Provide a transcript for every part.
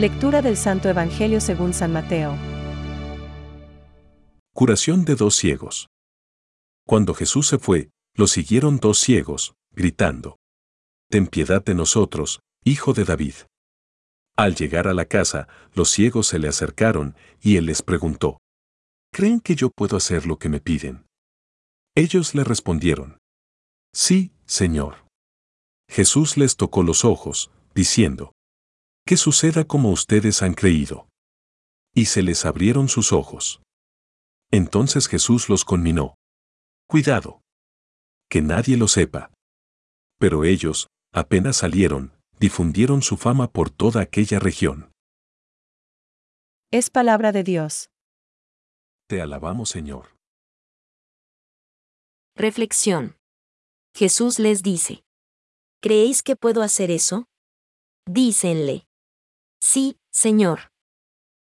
Lectura del Santo Evangelio según San Mateo. Curación de dos ciegos. Cuando Jesús se fue, lo siguieron dos ciegos, gritando. Ten piedad de nosotros, hijo de David. Al llegar a la casa, los ciegos se le acercaron, y él les preguntó. ¿Creen que yo puedo hacer lo que me piden? Ellos le respondieron. Sí, Señor. Jesús les tocó los ojos, diciendo. Que suceda como ustedes han creído. Y se les abrieron sus ojos. Entonces Jesús los conminó. Cuidado. Que nadie lo sepa. Pero ellos, apenas salieron, difundieron su fama por toda aquella región. Es palabra de Dios. Te alabamos, Señor. Reflexión. Jesús les dice. ¿Creéis que puedo hacer eso? Dícenle. Sí, Señor.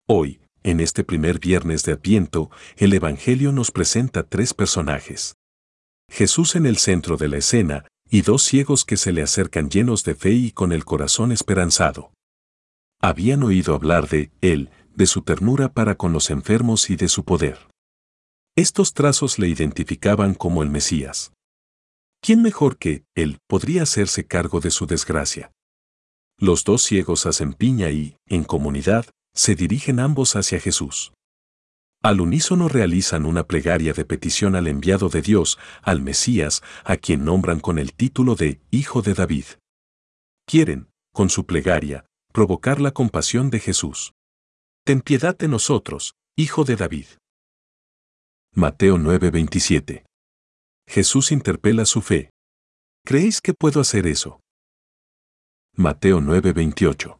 Hoy, en este primer viernes de Adviento, el Evangelio nos presenta tres personajes. Jesús en el centro de la escena y dos ciegos que se le acercan llenos de fe y con el corazón esperanzado. Habían oído hablar de Él, de su ternura para con los enfermos y de su poder. Estos trazos le identificaban como el Mesías. ¿Quién mejor que Él podría hacerse cargo de su desgracia? Los dos ciegos hacen piña y, en comunidad, se dirigen ambos hacia Jesús. Al unísono realizan una plegaria de petición al enviado de Dios, al Mesías, a quien nombran con el título de Hijo de David. Quieren, con su plegaria, provocar la compasión de Jesús. Ten piedad de nosotros, Hijo de David. Mateo 9:27. Jesús interpela su fe. ¿Creéis que puedo hacer eso? Mateo 9:28.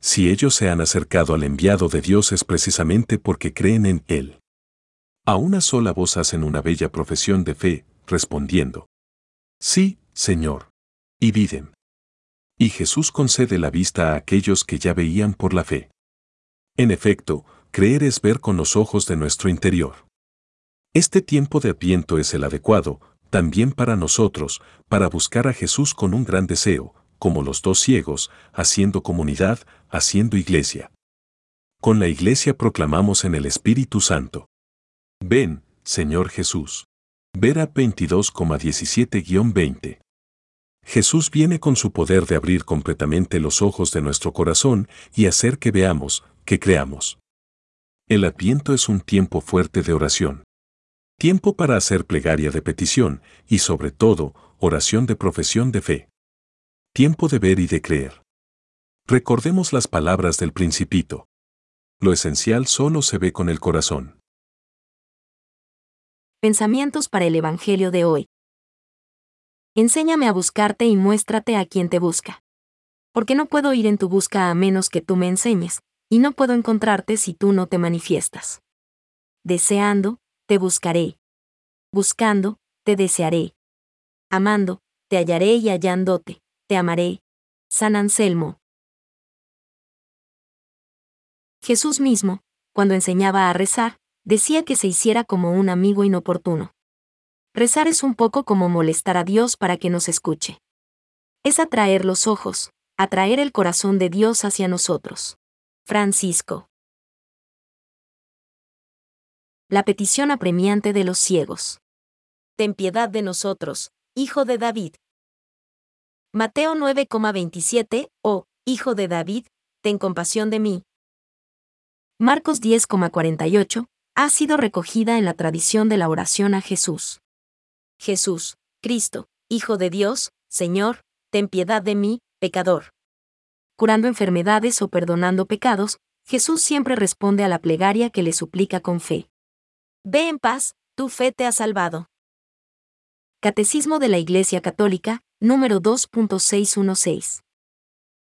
Si ellos se han acercado al enviado de Dios es precisamente porque creen en Él. A una sola voz hacen una bella profesión de fe, respondiendo. Sí, Señor. Y viven. Y Jesús concede la vista a aquellos que ya veían por la fe. En efecto, creer es ver con los ojos de nuestro interior. Este tiempo de apiento es el adecuado, también para nosotros, para buscar a Jesús con un gran deseo, como los dos ciegos, haciendo comunidad, haciendo iglesia. Con la iglesia proclamamos en el Espíritu Santo. Ven, Señor Jesús. Vera 22,17-20. Jesús viene con su poder de abrir completamente los ojos de nuestro corazón y hacer que veamos, que creamos. El adviento es un tiempo fuerte de oración. Tiempo para hacer plegaria de petición y sobre todo, oración de profesión de fe. Tiempo de ver y de creer. Recordemos las palabras del principito. Lo esencial solo se ve con el corazón. Pensamientos para el Evangelio de hoy. Enséñame a buscarte y muéstrate a quien te busca. Porque no puedo ir en tu busca a menos que tú me enseñes, y no puedo encontrarte si tú no te manifiestas. Deseando, te buscaré. Buscando, te desearé. Amando, te hallaré y hallándote te amaré. San Anselmo. Jesús mismo, cuando enseñaba a rezar, decía que se hiciera como un amigo inoportuno. Rezar es un poco como molestar a Dios para que nos escuche. Es atraer los ojos, atraer el corazón de Dios hacia nosotros. Francisco. La petición apremiante de los ciegos. Ten piedad de nosotros, Hijo de David. Mateo 9,27, oh, Hijo de David, ten compasión de mí. Marcos 10,48, ha sido recogida en la tradición de la oración a Jesús. Jesús, Cristo, Hijo de Dios, Señor, ten piedad de mí, pecador. Curando enfermedades o perdonando pecados, Jesús siempre responde a la plegaria que le suplica con fe. Ve en paz, tu fe te ha salvado. Catecismo de la Iglesia Católica, número 2.616.